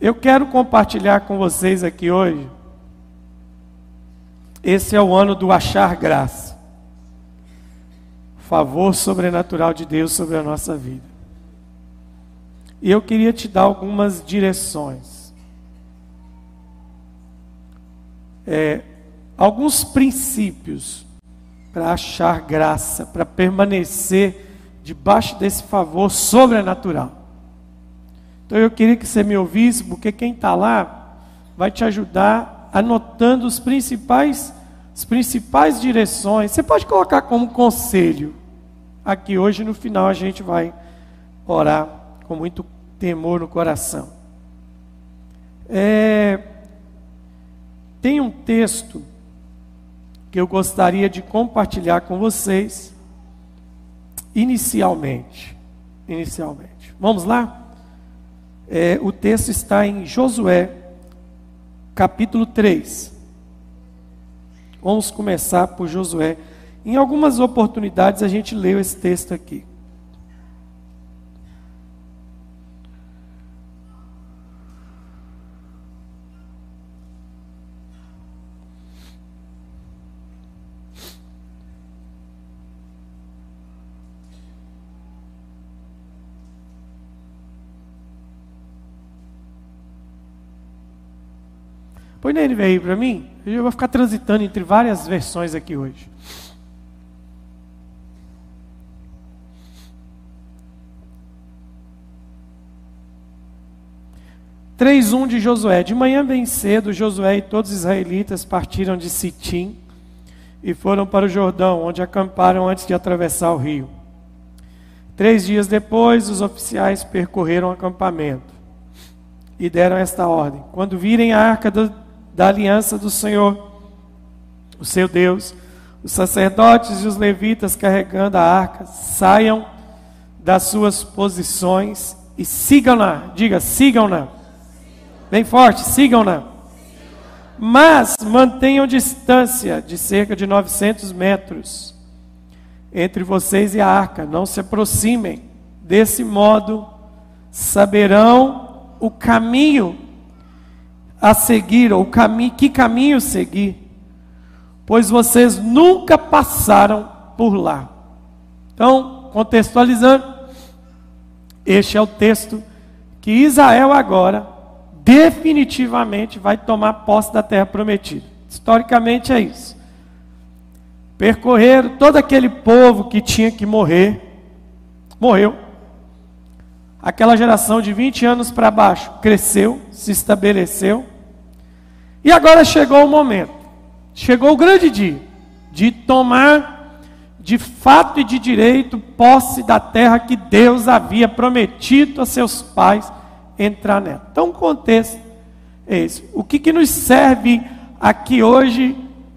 Eu quero compartilhar com vocês aqui hoje. Esse é o ano do achar graça. Favor sobrenatural de Deus sobre a nossa vida. E eu queria te dar algumas direções. É, alguns princípios para achar graça, para permanecer debaixo desse favor sobrenatural. Então eu queria que você me ouvisse, porque quem está lá vai te ajudar anotando os principais, as principais direções. Você pode colocar como conselho. Aqui hoje no final a gente vai orar com muito temor no coração. É, tem um texto que eu gostaria de compartilhar com vocês inicialmente. Inicialmente. Vamos lá? É, o texto está em Josué, capítulo 3. Vamos começar por Josué. Em algumas oportunidades a gente leu esse texto aqui. Põe na NVI para mim. Eu vou ficar transitando entre várias versões aqui hoje. Três um de Josué. De manhã bem cedo, Josué e todos os israelitas partiram de Sitim e foram para o Jordão, onde acamparam antes de atravessar o rio. Três dias depois, os oficiais percorreram o acampamento e deram esta ordem: quando virem a arca do, da aliança do Senhor, o seu Deus. Os sacerdotes e os levitas carregando a arca saiam das suas posições e sigam-na. Diga, sigam-na. Bem forte, sigam-na. Mas mantenham distância de cerca de 900 metros entre vocês e a arca. Não se aproximem. Desse modo, saberão o caminho a seguir, ou cami que caminho seguir, pois vocês nunca passaram por lá. Então, contextualizando, este é o texto que Israel agora definitivamente vai tomar posse da terra prometida. Historicamente é isso. Percorreram todo aquele povo que tinha que morrer, morreu. Aquela geração de 20 anos para baixo cresceu, se estabeleceu. E agora chegou o momento, chegou o grande dia de tomar de fato e de direito posse da terra que Deus havia prometido a seus pais entrar nela. Então, o contexto é esse. O que, que nos serve aqui hoje,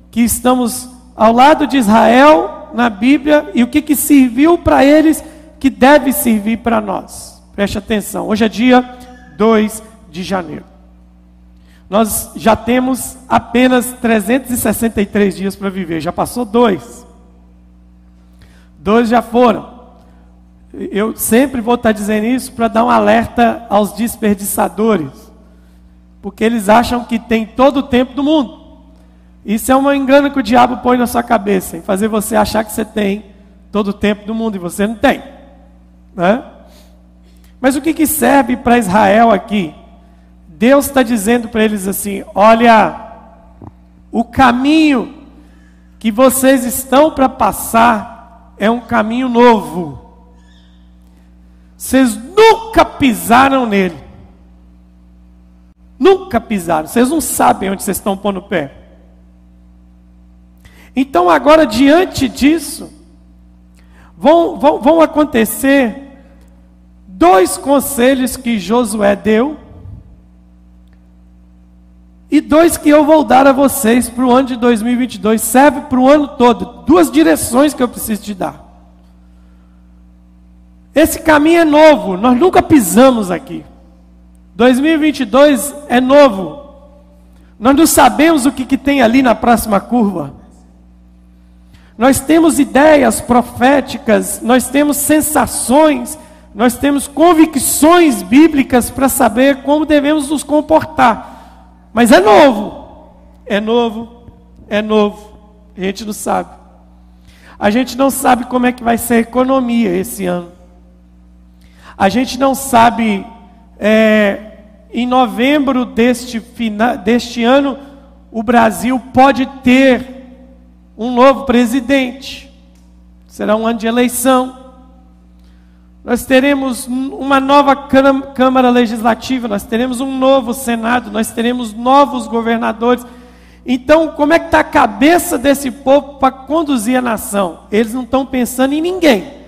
que estamos ao lado de Israel na Bíblia, e o que, que serviu para eles, que deve servir para nós? Preste atenção, hoje é dia 2 de janeiro. Nós já temos apenas 363 dias para viver, já passou dois. Dois já foram. Eu sempre vou estar dizendo isso para dar um alerta aos desperdiçadores, porque eles acham que tem todo o tempo do mundo. Isso é um engano que o diabo põe na sua cabeça, em fazer você achar que você tem todo o tempo do mundo e você não tem. Né? Mas o que, que serve para Israel aqui? Deus está dizendo para eles assim: olha, o caminho que vocês estão para passar é um caminho novo. Vocês nunca pisaram nele. Nunca pisaram. Vocês não sabem onde vocês estão pondo o pé. Então, agora, diante disso, vão, vão, vão acontecer dois conselhos que Josué deu e dois que eu vou dar a vocês para o ano de 2022. Serve para o ano todo. Duas direções que eu preciso te dar. Esse caminho é novo, nós nunca pisamos aqui. 2022 é novo. Nós não sabemos o que, que tem ali na próxima curva. Nós temos ideias proféticas, nós temos sensações nós temos convicções bíblicas para saber como devemos nos comportar. Mas é novo, é novo, é novo. A gente não sabe. A gente não sabe como é que vai ser a economia esse ano. A gente não sabe, é, em novembro deste, deste ano, o Brasil pode ter um novo presidente. Será um ano de eleição. Nós teremos uma nova Câmara Legislativa, nós teremos um novo Senado, nós teremos novos governadores. Então, como é que está a cabeça desse povo para conduzir a nação? Eles não estão pensando em ninguém.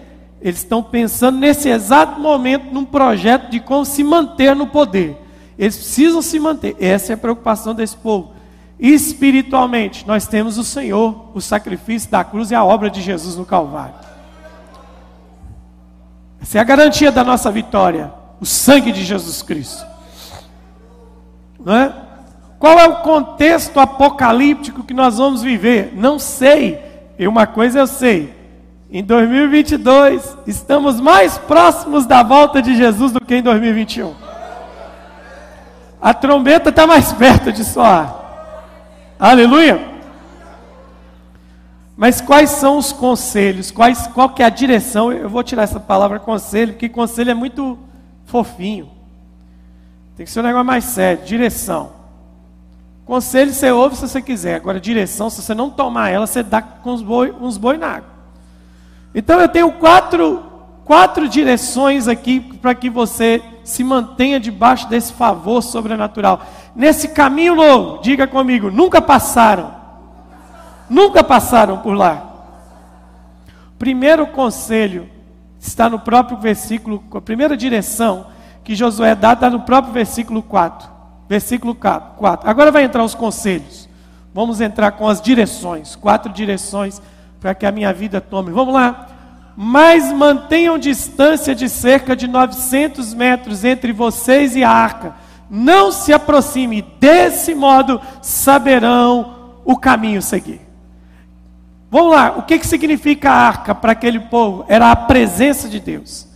Eles estão pensando nesse exato momento num projeto de como se manter no poder. Eles precisam se manter. Essa é a preocupação desse povo. Espiritualmente, nós temos o Senhor, o sacrifício da cruz e a obra de Jesus no Calvário. Essa é a garantia da nossa vitória, o sangue de Jesus Cristo. Não é? Qual é o contexto apocalíptico que nós vamos viver? Não sei. E uma coisa eu sei: em 2022 estamos mais próximos da volta de Jesus do que em 2021. A trombeta está mais perto de soar. Aleluia. Mas quais são os conselhos? Quais, qual que é a direção? Eu vou tirar essa palavra conselho, porque conselho é muito fofinho. Tem que ser um negócio mais sério. Direção. Conselho você ouve se você quiser. Agora, direção, se você não tomar ela, você dá com uns boi, uns boi na água. Então, eu tenho quatro, quatro direções aqui para que você se mantenha debaixo desse favor sobrenatural. Nesse caminho novo, diga comigo, nunca passaram. Nunca passaram por lá. Primeiro conselho está no próprio versículo, a primeira direção que Josué dá está no próprio versículo 4. Versículo 4. Agora vai entrar os conselhos. Vamos entrar com as direções. Quatro direções para que a minha vida tome. Vamos lá. Mas mantenham distância de cerca de 900 metros entre vocês e a arca. Não se aproxime. Desse modo saberão o caminho seguir. Vamos lá. O que, que significa a arca para aquele povo? Era a presença de Deus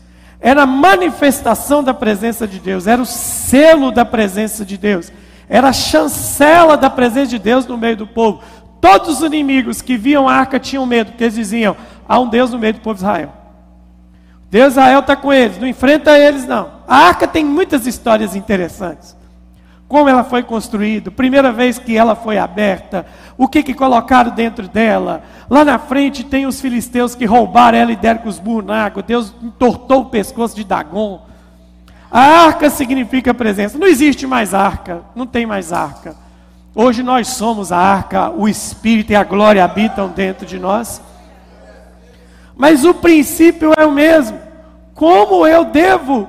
era a manifestação da presença de Deus, era o selo da presença de Deus, era a chancela da presença de Deus no meio do povo. Todos os inimigos que viam a arca tinham medo, porque eles diziam: há um Deus no meio do povo de Israel. Deus Israel está com eles, não enfrenta eles, não. A arca tem muitas histórias interessantes como ela foi construída, primeira vez que ela foi aberta, o que, que colocaram dentro dela. Lá na frente tem os filisteus que roubaram ela e deram com os burros na água. Deus entortou o pescoço de Dagon. A arca significa presença. Não existe mais arca, não tem mais arca. Hoje nós somos a arca, o Espírito e a glória habitam dentro de nós. Mas o princípio é o mesmo. Como eu devo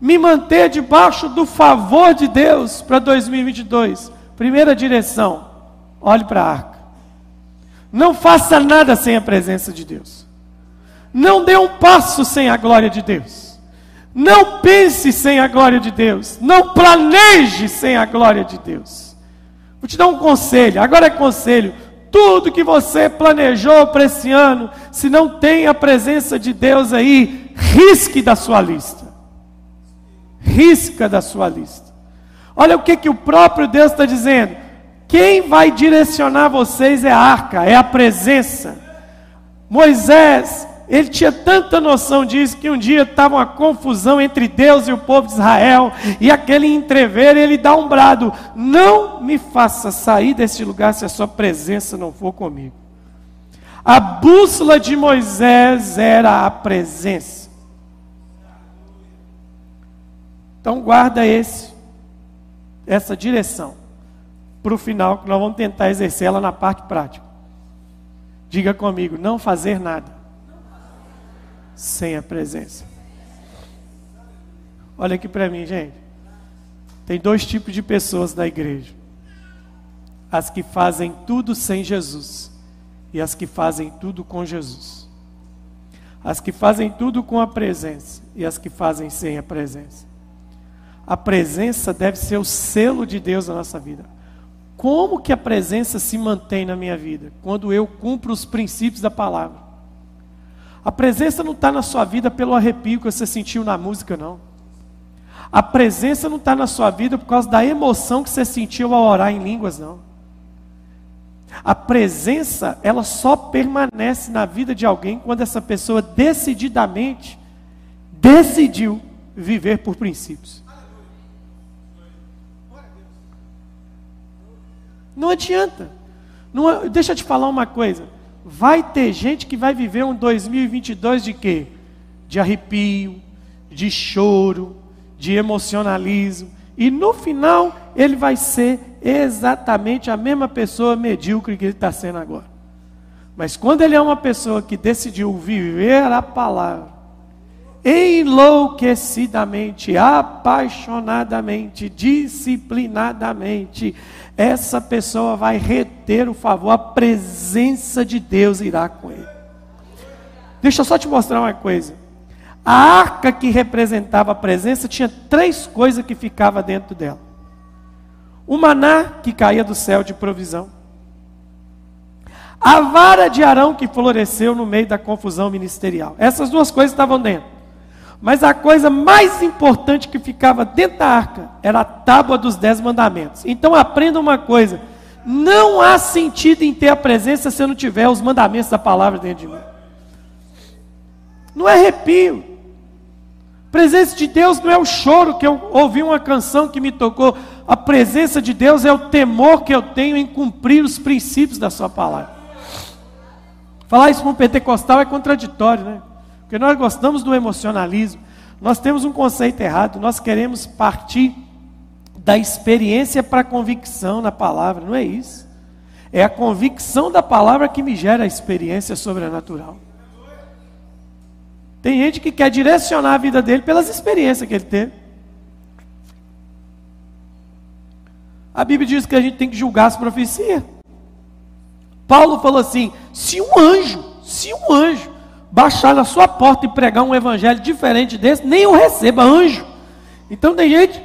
me manter debaixo do favor de Deus para 2022. Primeira direção: olhe para a arca. Não faça nada sem a presença de Deus. Não dê um passo sem a glória de Deus. Não pense sem a glória de Deus. Não planeje sem a glória de Deus. Vou te dar um conselho. Agora é conselho. Tudo que você planejou para esse ano, se não tem a presença de Deus aí, risque da sua lista risca da sua lista. Olha o que, que o próprio Deus está dizendo. Quem vai direcionar vocês é a arca, é a presença. Moisés, ele tinha tanta noção disso que um dia estava uma confusão entre Deus e o povo de Israel, e aquele entrever, ele dá um brado: Não me faça sair deste lugar se a sua presença não for comigo. A bússola de Moisés era a presença. Então guarda esse, essa direção para o final, que nós vamos tentar exercer ela na parte prática. Diga comigo, não fazer nada sem a presença. Olha aqui para mim, gente. Tem dois tipos de pessoas na igreja: as que fazem tudo sem Jesus e as que fazem tudo com Jesus. As que fazem tudo com a presença e as que fazem sem a presença a presença deve ser o selo de Deus na nossa vida. Como que a presença se mantém na minha vida? Quando eu cumpro os princípios da palavra. A presença não está na sua vida pelo arrepio que você sentiu na música, não. A presença não está na sua vida por causa da emoção que você sentiu ao orar em línguas, não. A presença, ela só permanece na vida de alguém quando essa pessoa decididamente decidiu viver por princípios. Não adianta. Não, deixa eu te falar uma coisa. Vai ter gente que vai viver um 2022 de quê? De arrepio, de choro, de emocionalismo. E no final, ele vai ser exatamente a mesma pessoa medíocre que ele está sendo agora. Mas quando ele é uma pessoa que decidiu viver a palavra, enlouquecidamente, apaixonadamente, disciplinadamente, essa pessoa vai reter o favor, a presença de Deus irá com ele. Deixa eu só te mostrar uma coisa. A arca que representava a presença tinha três coisas que ficavam dentro dela: o maná que caía do céu de provisão, a vara de Arão que floresceu no meio da confusão ministerial. Essas duas coisas estavam dentro. Mas a coisa mais importante que ficava dentro da arca era a tábua dos dez mandamentos. Então aprenda uma coisa: não há sentido em ter a presença se eu não tiver os mandamentos da palavra dentro de mim. Não é arrepio. Presença de Deus não é o choro que eu ouvi uma canção que me tocou. A presença de Deus é o temor que eu tenho em cumprir os princípios da Sua palavra. Falar isso para um pentecostal é contraditório, né? Porque nós gostamos do emocionalismo. Nós temos um conceito errado. Nós queremos partir da experiência para a convicção na palavra. Não é isso. É a convicção da palavra que me gera a experiência sobrenatural. Tem gente que quer direcionar a vida dele pelas experiências que ele teve. A Bíblia diz que a gente tem que julgar as profecias. Paulo falou assim: se um anjo, se um anjo baixar na sua porta e pregar um evangelho diferente desse, nem o receba, anjo. Então tem gente,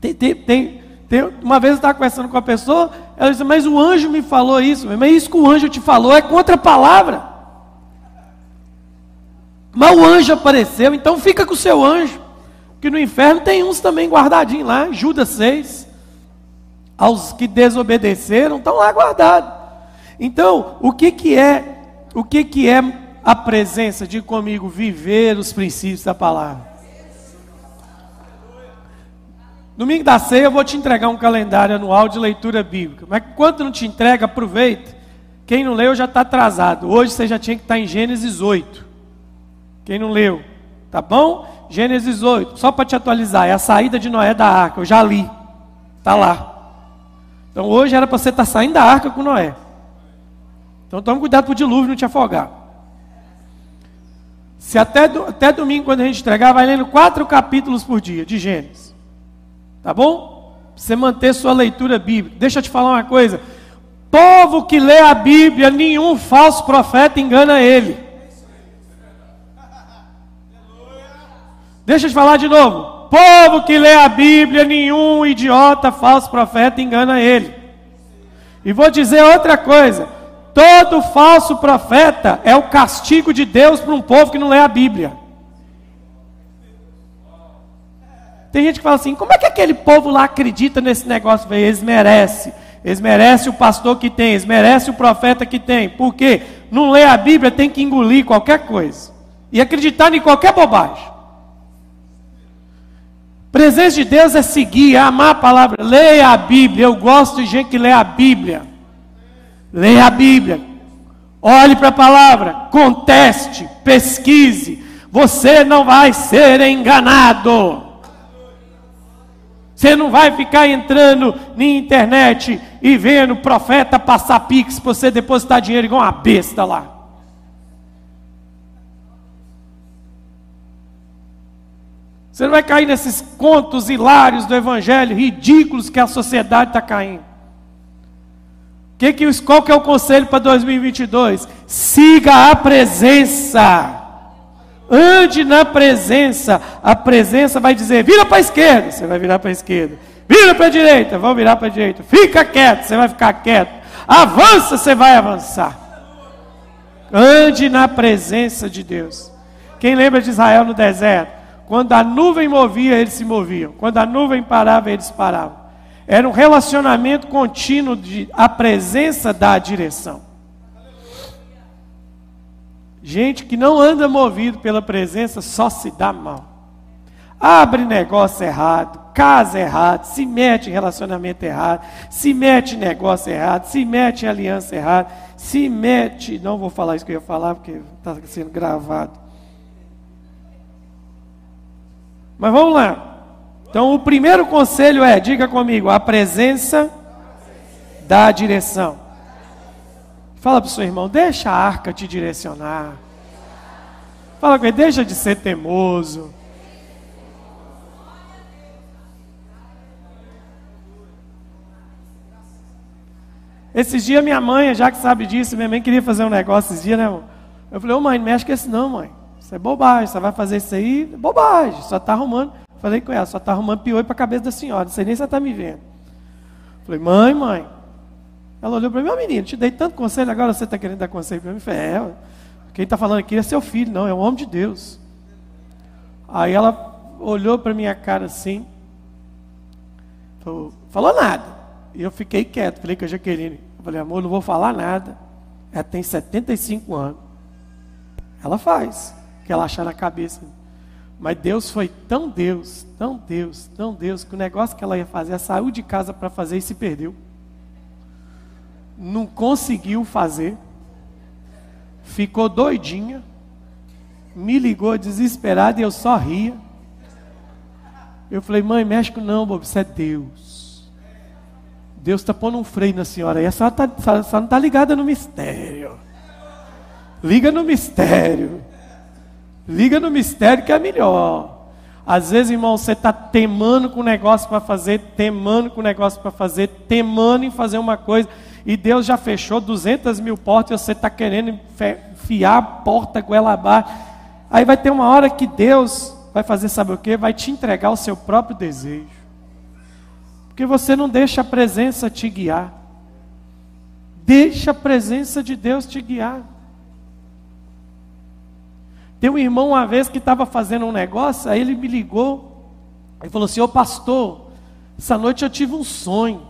tem, tem, tem, tem uma vez eu estava conversando com a pessoa, ela disse, mas o anjo me falou isso, mas isso que o anjo te falou é contra a palavra. Mas o anjo apareceu, então fica com o seu anjo. Que no inferno tem uns também guardadinhos lá, Judas 6. Aos que desobedeceram, estão lá guardados. Então, o que, que é, o que, que é a presença, de comigo, viver os princípios da palavra. Domingo da ceia eu vou te entregar um calendário anual de leitura bíblica. Mas quando não te entrega, aproveita. Quem não leu já está atrasado. Hoje você já tinha que estar tá em Gênesis 8. Quem não leu, tá bom? Gênesis 8, só para te atualizar, é a saída de Noé da arca. Eu já li, tá lá. Então hoje era para você estar tá saindo da arca com Noé. Então tome cuidado para o dilúvio não te afogar. Se até, até domingo, quando a gente entregar, vai lendo quatro capítulos por dia de Gênesis. Tá bom? Você manter sua leitura bíblica. Deixa eu te falar uma coisa. Povo que lê a Bíblia, nenhum falso profeta engana ele. Deixa eu te falar de novo. Povo que lê a Bíblia, nenhum idiota falso profeta engana ele. E vou dizer outra coisa. Todo falso profeta é o castigo de Deus para um povo que não lê a Bíblia. Tem gente que fala assim: como é que aquele povo lá acredita nesse negócio? Eles merecem. Eles merecem o pastor que tem, eles merecem o profeta que tem. Por quê? Não lê a Bíblia, tem que engolir qualquer coisa. E acreditar em qualquer bobagem. Presença de Deus é seguir, é amar a palavra. Leia a Bíblia. Eu gosto de gente que lê a Bíblia. Leia a Bíblia, olhe para a palavra, conteste, pesquise. Você não vai ser enganado. Você não vai ficar entrando na internet e vendo profeta passar pix para você depositar dinheiro igual uma besta lá. Você não vai cair nesses contos hilários do evangelho, ridículos que a sociedade está caindo. Que que, qual que é o conselho para 2022? Siga a presença. Ande na presença. A presença vai dizer: vira para a esquerda, você vai virar para a esquerda. Vira para a direita, vão virar para a direita. Fica quieto, você vai ficar quieto. Avança, você vai avançar. Ande na presença de Deus. Quem lembra de Israel no deserto? Quando a nuvem movia, eles se moviam. Quando a nuvem parava, eles paravam. Era um relacionamento contínuo de a presença da direção. Gente que não anda movido pela presença só se dá mal. Abre negócio errado, casa errado, se mete em relacionamento errado, se mete em negócio errado, se mete em aliança errada, se mete. Não vou falar isso que eu ia falar porque está sendo gravado. Mas vamos lá. Então, o primeiro conselho é: diga comigo, a presença da direção. Fala para o seu irmão, deixa a arca te direcionar. Fala com ele, deixa de ser teimoso. Esses dias minha mãe, já que sabe disso, minha mãe queria fazer um negócio esses dias, né? Eu falei, ô mãe, não mexe com isso não, mãe. Isso é bobagem, você vai fazer isso aí, bobagem, só está arrumando. Falei com ela, só está arrumando piolho para a cabeça da senhora, não sei nem se ela está me vendo. Falei, mãe, mãe. Ela olhou para mim, meu menino, te dei tanto conselho, agora você está querendo dar conselho para mim? Falei, é, quem está falando aqui é seu filho, não, é um homem de Deus. Aí ela olhou para minha cara assim, falou, falou nada. E eu fiquei quieto, falei com a Jaqueline. Falei, amor, não vou falar nada. Ela tem 75 anos. Ela faz, que ela achar na cabeça. Mas Deus foi tão Deus, tão Deus, tão Deus, que o negócio que ela ia fazer, ela saiu de casa para fazer e se perdeu. Não conseguiu fazer. Ficou doidinha. Me ligou desesperada e eu só ria. Eu falei, mãe, México não, bobo, isso é Deus. Deus está pondo um freio na senhora. E a senhora, tá, a senhora não está ligada no mistério. Liga no mistério. Liga no mistério que é melhor. Às vezes, irmão, você está temando com o negócio para fazer, temando com o negócio para fazer, temando em fazer uma coisa, e Deus já fechou 200 mil portas e você está querendo enfiar a porta goela abaixo. Aí vai ter uma hora que Deus vai fazer, sabe o que? Vai te entregar o seu próprio desejo. Porque você não deixa a presença te guiar. Deixa a presença de Deus te guiar. Tem um irmão uma vez que estava fazendo um negócio, aí ele me ligou e falou assim: Ô pastor, essa noite eu tive um sonho.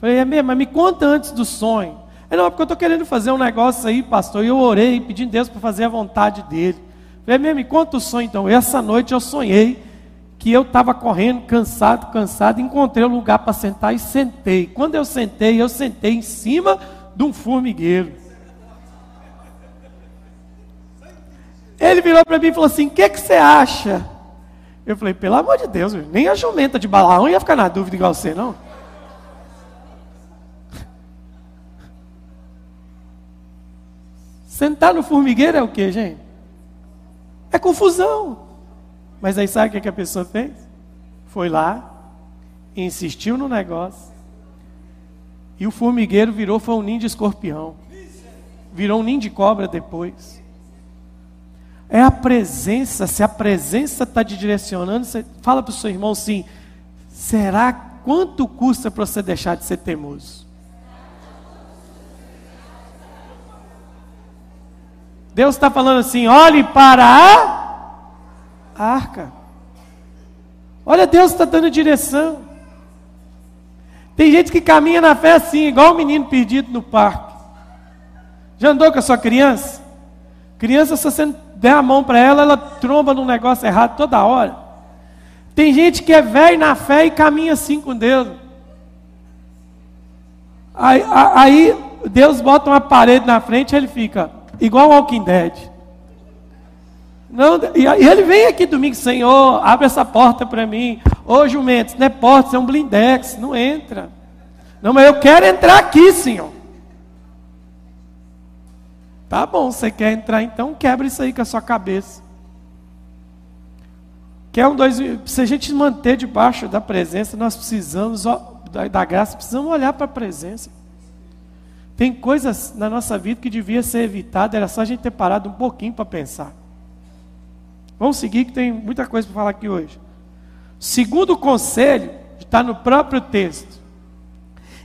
Falei, é mesmo, mas me conta antes do sonho. Ele, não, é porque eu estou querendo fazer um negócio aí, pastor. E eu orei, pedindo Deus para fazer a vontade dele. Falei, é mesmo, me conta o sonho então. Essa noite eu sonhei que eu estava correndo, cansado, cansado, encontrei um lugar para sentar e sentei. Quando eu sentei, eu sentei em cima de um formigueiro. Ele virou para mim e falou assim: O que, que você acha? Eu falei: Pelo amor de Deus, nem a jumenta de balaão ia ficar na dúvida igual você, não. Sentar no formigueiro é o que, gente? É confusão. Mas aí sabe o que a pessoa fez? Foi lá, insistiu no negócio, e o formigueiro virou foi um ninho de escorpião. Virou um ninho de cobra depois. É a presença, se a presença está te direcionando, você fala para o seu irmão assim: será quanto custa para você deixar de ser teimoso? Deus está falando assim: olhe para a arca. Olha, Deus está dando direção. Tem gente que caminha na fé assim, igual o menino perdido no parque. Já andou com a sua criança? Criança, se você der a mão para ela, ela tromba num negócio errado toda hora. Tem gente que é velho na fé e caminha assim com Deus. Aí, aí Deus bota uma parede na frente e ele fica igual o Walking Dead. Não, e ele vem aqui domingo, Senhor, abre essa porta para mim. Ô jumentos, não é porta, é um blindex, não entra. Não, mas eu quero entrar aqui, Senhor. Tá bom, você quer entrar então, quebra isso aí com a sua cabeça. Quer um, dois, se a gente manter debaixo da presença, nós precisamos, da, da graça, precisamos olhar para a presença. Tem coisas na nossa vida que devia ser evitada, era só a gente ter parado um pouquinho para pensar. Vamos seguir que tem muita coisa para falar aqui hoje. Segundo conselho, está no próprio texto.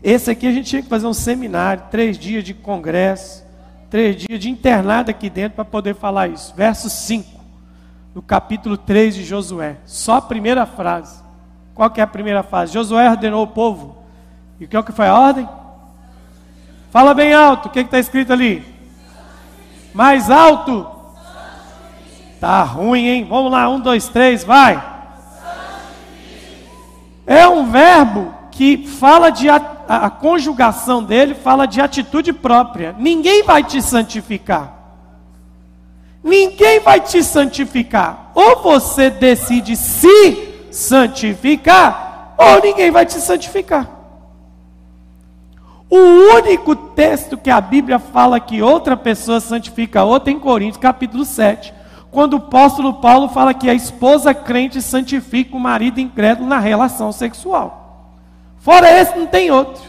Esse aqui a gente tinha que fazer um seminário, três dias de congresso três dias de internado aqui dentro para poder falar isso. Verso 5, no capítulo 3 de Josué. Só a primeira frase. Qual que é a primeira frase? Josué ordenou o povo. E o que é foi a ordem? Fala bem alto, o que está escrito ali? Mais alto. Tá ruim, hein? Vamos lá, um, dois, três, vai. É um verbo que fala de a, conjugação dele fala de atitude própria. Ninguém vai te santificar. Ninguém vai te santificar. Ou você decide se santificar, ou ninguém vai te santificar. O único texto que a Bíblia fala que outra pessoa santifica a outra é em Coríntios, capítulo 7, quando o apóstolo Paulo fala que a esposa crente santifica o marido incrédulo na relação sexual. Fora esse, não tem outro.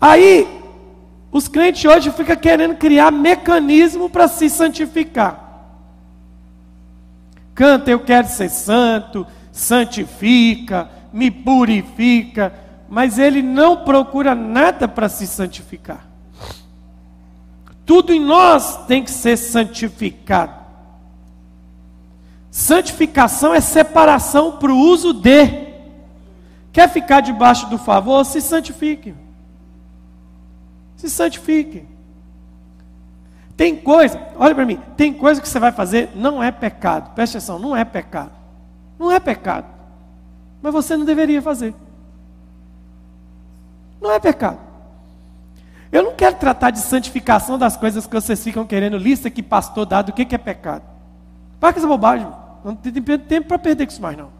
Aí, os crentes hoje ficam querendo criar mecanismo para se santificar. Canta, eu quero ser santo, santifica, me purifica, mas ele não procura nada para se santificar. Tudo em nós tem que ser santificado. Santificação é separação para o uso de. Quer ficar debaixo do favor? Se santifique. Se santifique. Tem coisa, olha para mim, tem coisa que você vai fazer, não é pecado. Preste atenção, não é pecado. Não é pecado. Mas você não deveria fazer. Não é pecado. Eu não quero tratar de santificação das coisas que vocês ficam querendo, lista que pastor dá do que, que é pecado. Para que essa bobagem. Não tem tempo para perder com isso mais não.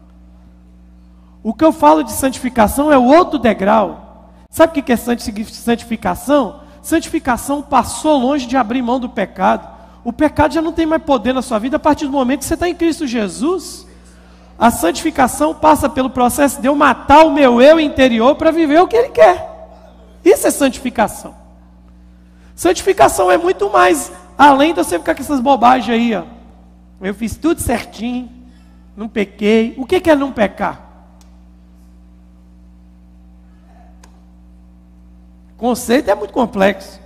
O que eu falo de santificação é o outro degrau. Sabe o que é santificação? Santificação passou longe de abrir mão do pecado. O pecado já não tem mais poder na sua vida a partir do momento que você está em Cristo Jesus. A santificação passa pelo processo de eu matar o meu eu interior para viver o que Ele quer. Isso é santificação. Santificação é muito mais além de você ficar com essas bobagens aí, ó. Eu fiz tudo certinho, não pequei. O que é não pecar? Conceito é muito complexo.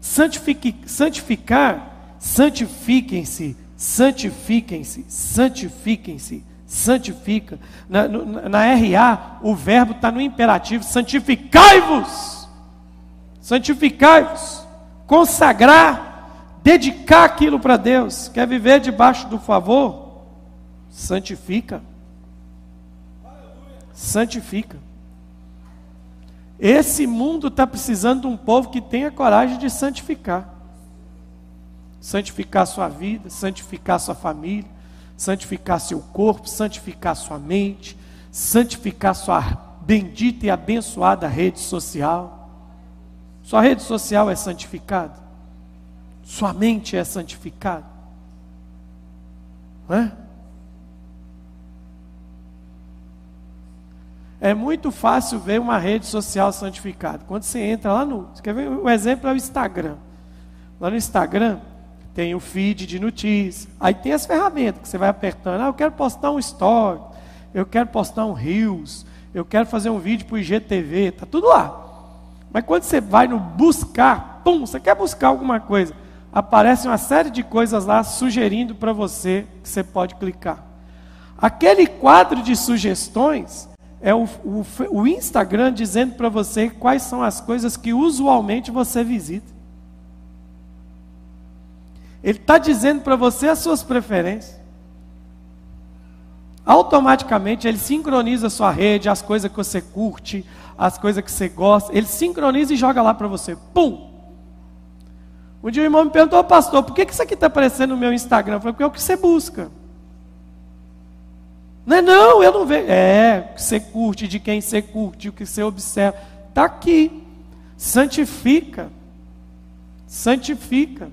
Santifique, santificar, santifiquem-se, santifiquem-se, santifiquem-se, santifica. Na, na RA, o verbo está no imperativo: santificai-vos, santificai-vos, consagrar, dedicar aquilo para Deus. Quer viver debaixo do favor? Santifica. Santifica. Esse mundo está precisando de um povo que tenha coragem de santificar. Santificar sua vida, santificar sua família, santificar seu corpo, santificar sua mente, santificar sua bendita e abençoada rede social. Sua rede social é santificada. Sua mente é santificada. Não é? É muito fácil ver uma rede social santificada. Quando você entra lá no. Você quer ver? O exemplo é o Instagram. Lá no Instagram tem o feed de notícias. Aí tem as ferramentas que você vai apertando. Ah, eu quero postar um story. Eu quero postar um Reels. Eu quero fazer um vídeo para o IGTV. Está tudo lá. Mas quando você vai no buscar, pum, você quer buscar alguma coisa. Aparece uma série de coisas lá sugerindo para você que você pode clicar. Aquele quadro de sugestões é o, o, o Instagram dizendo para você quais são as coisas que usualmente você visita. Ele está dizendo para você as suas preferências. Automaticamente ele sincroniza a sua rede, as coisas que você curte, as coisas que você gosta. Ele sincroniza e joga lá para você. Pum! Um dia o irmão me perguntou, pastor, por que, que isso aqui está aparecendo no meu Instagram? Eu falei, porque é o que você busca. Não é não, eu não vejo. É, você curte, de quem você curte, o que você observa. Está aqui. Santifica. Santifica.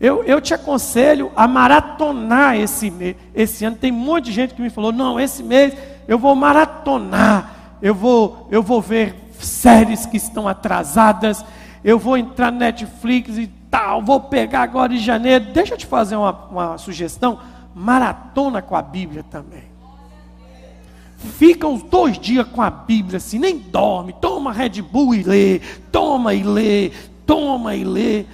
Eu, eu te aconselho a maratonar esse mês. Esse ano tem um monte de gente que me falou: não, esse mês eu vou maratonar. Eu vou, eu vou ver séries que estão atrasadas. Eu vou entrar no Netflix e tal. Vou pegar agora em janeiro. Deixa eu te fazer uma, uma sugestão maratona com a Bíblia também. fica uns dois dias com a Bíblia assim, nem dorme, toma Red Bull e lê, toma e lê, toma e lê.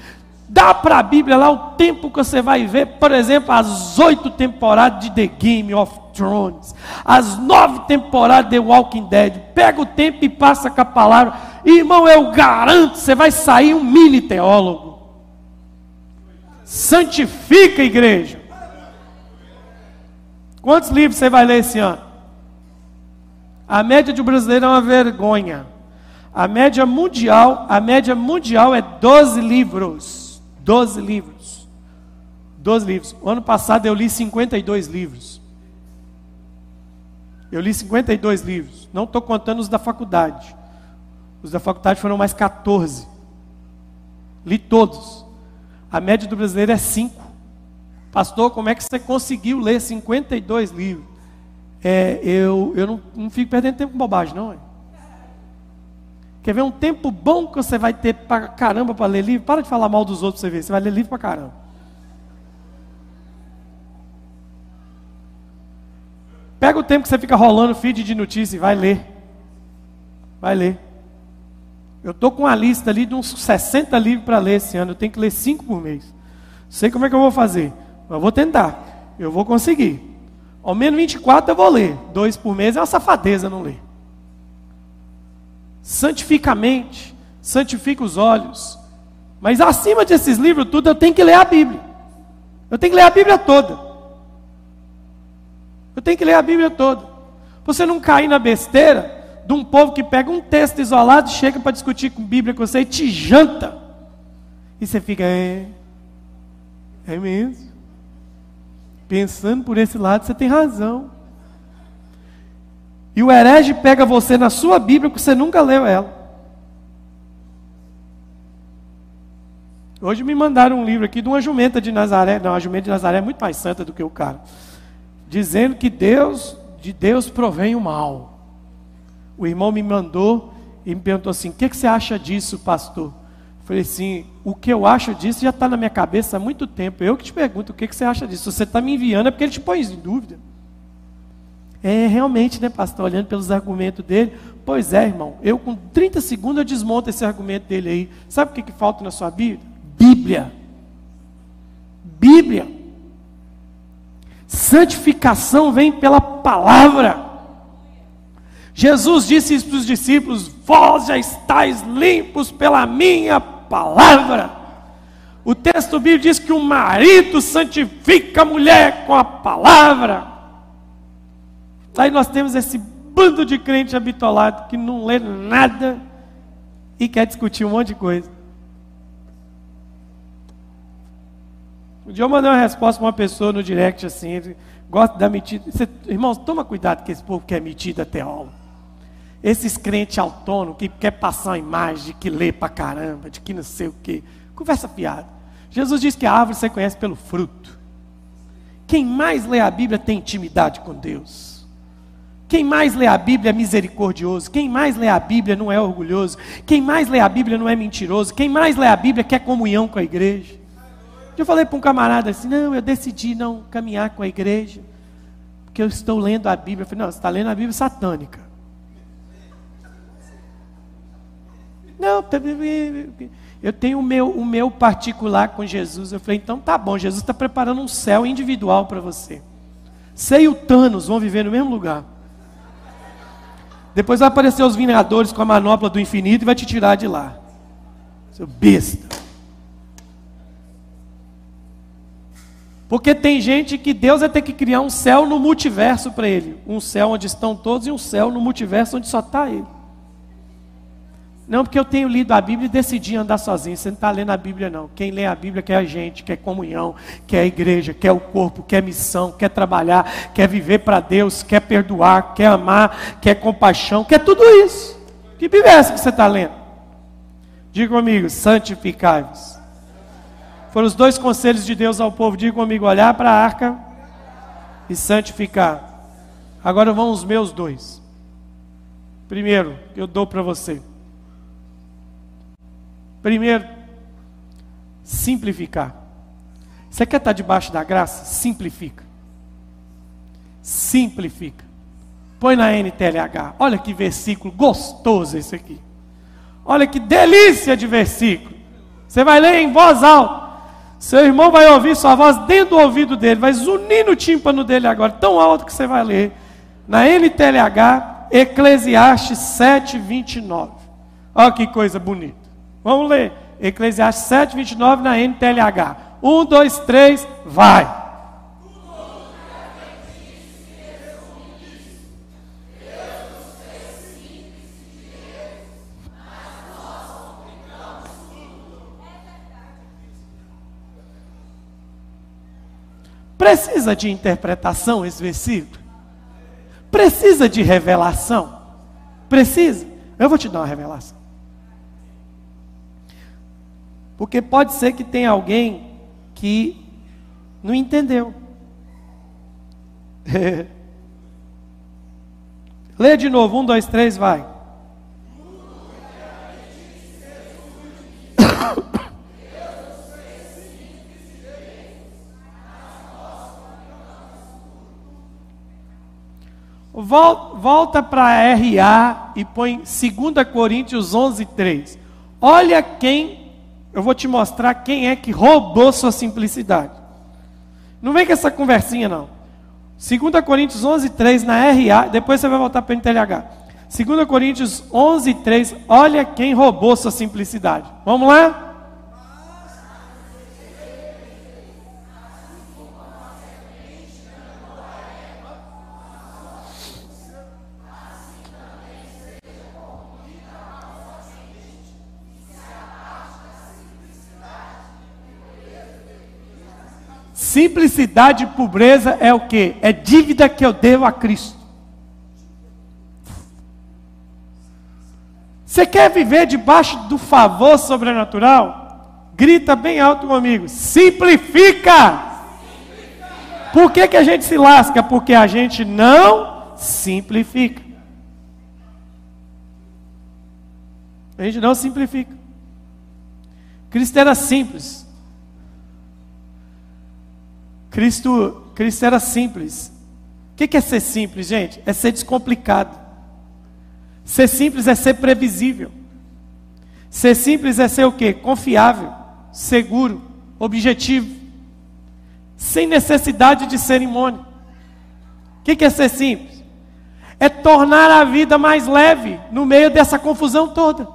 Dá para a Bíblia lá o tempo que você vai ver, por exemplo, as oito temporadas de The Game of Thrones, as nove temporadas de The Walking Dead. Pega o tempo e passa com a palavra. Irmão, eu garanto, você vai sair um mini teólogo. Santifica a igreja. Quantos livros você vai ler esse ano? A média de um brasileiro é uma vergonha. A média mundial, a média mundial é 12 livros. 12 livros. 12 livros. O ano passado eu li 52 livros. Eu li 52 livros. Não estou contando os da faculdade. Os da faculdade foram mais 14. Li todos. A média do brasileiro é 5. Pastor, como é que você conseguiu ler 52 livros? É, eu eu não, não fico perdendo tempo com bobagem, não. Quer ver um tempo bom que você vai ter para caramba para ler livro? Para de falar mal dos outros para você ver. Você vai ler livro para caramba. Pega o tempo que você fica rolando feed de notícias e vai ler. Vai ler. Eu estou com uma lista ali de uns 60 livros para ler esse ano. Eu tenho que ler 5 por mês. Sei como é que eu vou fazer. Eu vou tentar. Eu vou conseguir. Ao menos 24 eu vou ler. Dois por mês é uma safadeza não ler santifica a mente, santifica os olhos. Mas acima desses livros tudo, eu tenho que ler a Bíblia. Eu tenho que ler a Bíblia toda. Eu tenho que ler a Bíblia toda. Você não cair na besteira de um povo que pega um texto isolado, chega para discutir com a Bíblia com você e te janta. E você fica, é, é mesmo. Pensando por esse lado, você tem razão. E o herege pega você na sua Bíblia que você nunca leu ela. Hoje me mandaram um livro aqui de uma jumenta de Nazaré. Não, a jumenta de Nazaré é muito mais santa do que o cara. Dizendo que Deus, de Deus provém o mal. O irmão me mandou e me perguntou assim: o que, que você acha disso, pastor? Falei assim: o que eu acho disso já está na minha cabeça há muito tempo. Eu que te pergunto: o que, que você acha disso? Se você está me enviando é porque ele te pôs em dúvida. É, realmente, né, pastor, olhando pelos argumentos dele, pois é, irmão, eu com 30 segundos eu desmonto esse argumento dele aí. Sabe o que, que falta na sua Bíblia? Bíblia. Bíblia. Santificação vem pela palavra. Jesus disse isso para os discípulos: Vós já estáis limpos pela minha palavra. O texto bíblico diz que o marido santifica a mulher com a palavra. Aí nós temos esse bando de crente habitolado que não lê nada e quer discutir um monte de coisa. Um dia eu mandei uma resposta para uma pessoa no direct assim, gosta da metida. Você, irmãos, toma cuidado com esse povo que metido até aula. Esses crentes autônomos que quer passar uma imagem de que lê pra caramba, de que não sei o quê. Conversa fiada. Jesus diz que a árvore você conhece pelo fruto. Quem mais lê a Bíblia tem intimidade com Deus. Quem mais lê a Bíblia é misericordioso. Quem mais lê a Bíblia não é orgulhoso. Quem mais lê a Bíblia não é mentiroso. Quem mais lê a Bíblia quer comunhão com a igreja. Eu falei para um camarada assim: não, eu decidi não caminhar com a igreja, porque eu estou lendo a Bíblia. Eu falei: não, você está lendo a Bíblia satânica. Não, eu tenho o meu, o meu particular com Jesus. Eu falei: então tá bom, Jesus está preparando um céu individual para você. Você e o Thanos vão viver no mesmo lugar. Depois vai aparecer os vingadores com a manopla do infinito e vai te tirar de lá. Seu besta. Porque tem gente que Deus vai ter que criar um céu no multiverso para ele. Um céu onde estão todos e um céu no multiverso onde só está ele. Não, porque eu tenho lido a Bíblia e decidi andar sozinho. Você não está lendo a Bíblia, não. Quem lê a Bíblia quer a gente, quer comunhão, quer a igreja, quer o corpo, quer missão, quer trabalhar, quer viver para Deus, quer perdoar, quer amar, quer compaixão, quer tudo isso. Que Bíblia é essa que você está lendo? Diga comigo, santificai-vos. Foram os dois conselhos de Deus ao povo. Diga comigo, olhar para a arca e santificar. Agora vão os meus dois. Primeiro, eu dou para você. Primeiro, simplificar. Você quer estar debaixo da graça? Simplifica. Simplifica. Põe na NTLH. Olha que versículo gostoso esse aqui. Olha que delícia de versículo. Você vai ler em voz alta. Seu irmão vai ouvir sua voz dentro do ouvido dele, vai zunir no tímpano dele agora, tão alto que você vai ler. Na NTLH, Eclesiastes 7, 29. Olha que coisa bonita. Vamos ler. Eclesiastes 7, 29 na NTLH. Um, dois, três, vai. Precisa de interpretação esse versículo? Precisa de revelação? Precisa? Eu vou te dar uma revelação. Porque pode ser que tenha alguém que não entendeu. Lê de novo, um, dois, três, vai. Volta para RA e põe 2 Coríntios 11, 3. Olha quem, eu vou te mostrar quem é que roubou sua simplicidade. Não vem com essa conversinha não. 2 Coríntios 11, 3 na RA, depois você vai voltar para o NTLH. 2 Coríntios 11, 3, olha quem roubou sua simplicidade. Vamos lá? Simplicidade e pobreza é o que? É dívida que eu devo a Cristo. Você quer viver debaixo do favor sobrenatural? Grita bem alto comigo. Simplifica! Por que, que a gente se lasca? Porque a gente não simplifica. A gente não simplifica. Cristo era simples. Cristo, Cristo era simples. O que é ser simples, gente? É ser descomplicado. Ser simples é ser previsível. Ser simples é ser o quê? Confiável, seguro, objetivo, sem necessidade de cerimônia. O que é ser simples? É tornar a vida mais leve no meio dessa confusão toda.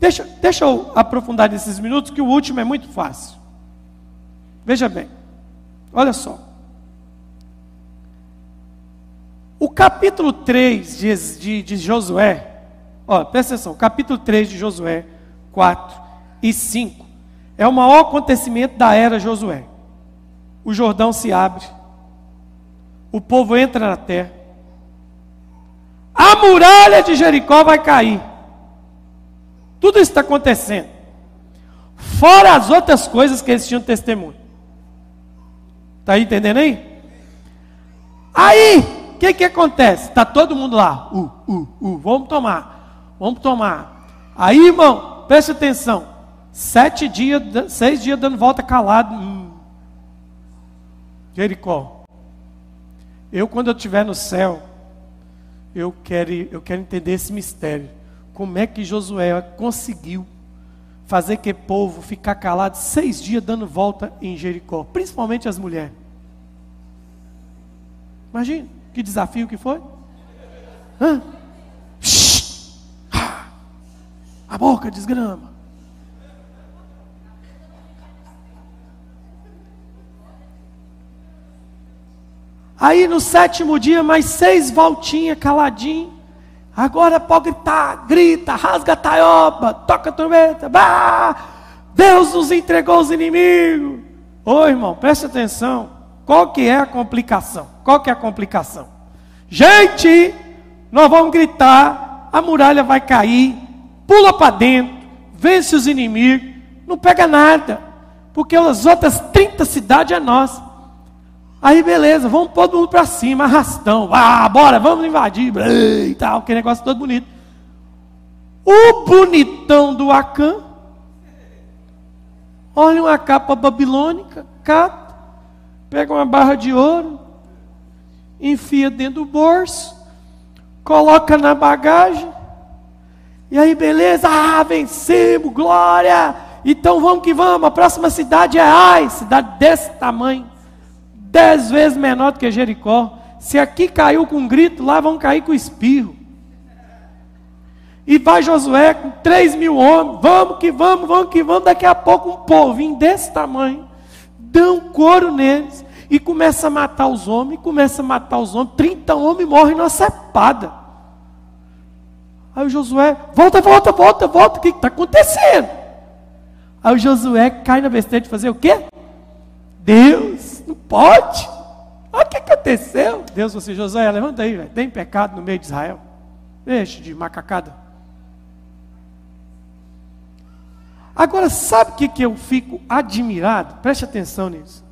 Deixa, deixa eu aprofundar nesses minutos, que o último é muito fácil. Veja bem, olha só. O capítulo 3 de, de, de Josué, ó, presta atenção, capítulo 3 de Josué 4 e 5 é o maior acontecimento da era Josué. O Jordão se abre, o povo entra na terra, a muralha de Jericó vai cair. Tudo isso está acontecendo. Fora as outras coisas que eles tinham testemunho. Está entendendo aí? Aí, o que, que acontece? Está todo mundo lá. Uh, uh, uh, vamos tomar. Vamos tomar. Aí, irmão, preste atenção. Sete dias, seis dias dando volta calado. Hum. Jericó. Eu, quando eu estiver no céu, eu quero, eu quero entender esse mistério. Como é que Josué conseguiu fazer que povo ficar calado seis dias dando volta em Jericó, principalmente as mulheres. Imagina, que desafio que foi. Hã? A boca desgrama. Aí no sétimo dia, mais seis voltinhas caladinho. Agora pode gritar, grita, rasga a taioba, toca a trombeta. Bah! Deus nos entregou os inimigos. Ô irmão, preste atenção. Qual que é a complicação? Qual que é a complicação? Gente, nós vamos gritar, a muralha vai cair, pula para dentro, vence os inimigos, não pega nada, porque as outras 30 cidades é nossa. Aí beleza, vamos todo mundo para cima, arrastão. Ah, bora, vamos invadir. E tal, que negócio todo bonito. O bonitão do Acã. Olha uma capa babilônica, cata, pega uma barra de ouro enfia dentro do bolso, coloca na bagagem, e aí, beleza, ah, vencemos, glória! Então vamos que vamos, a próxima cidade é Ai, cidade desse tamanho, dez vezes menor do que Jericó. Se aqui caiu com um grito, lá vão cair com espirro. E vai Josué com três mil homens, vamos que vamos, vamos que vamos. Daqui a pouco um povinho desse tamanho, dão couro neles e começa a matar os homens, começa a matar os homens. 30 homens morrem numa cepada. Aí o Josué, volta, volta, volta, volta, o que está acontecendo? Aí o Josué cai na besteira de fazer o quê? Deus, não pode. Olha o que aconteceu. Deus falou assim, Josué, levanta aí, velho. tem pecado no meio de Israel. Deixa de macacada. Agora, sabe o que, que eu fico admirado? Preste atenção nisso.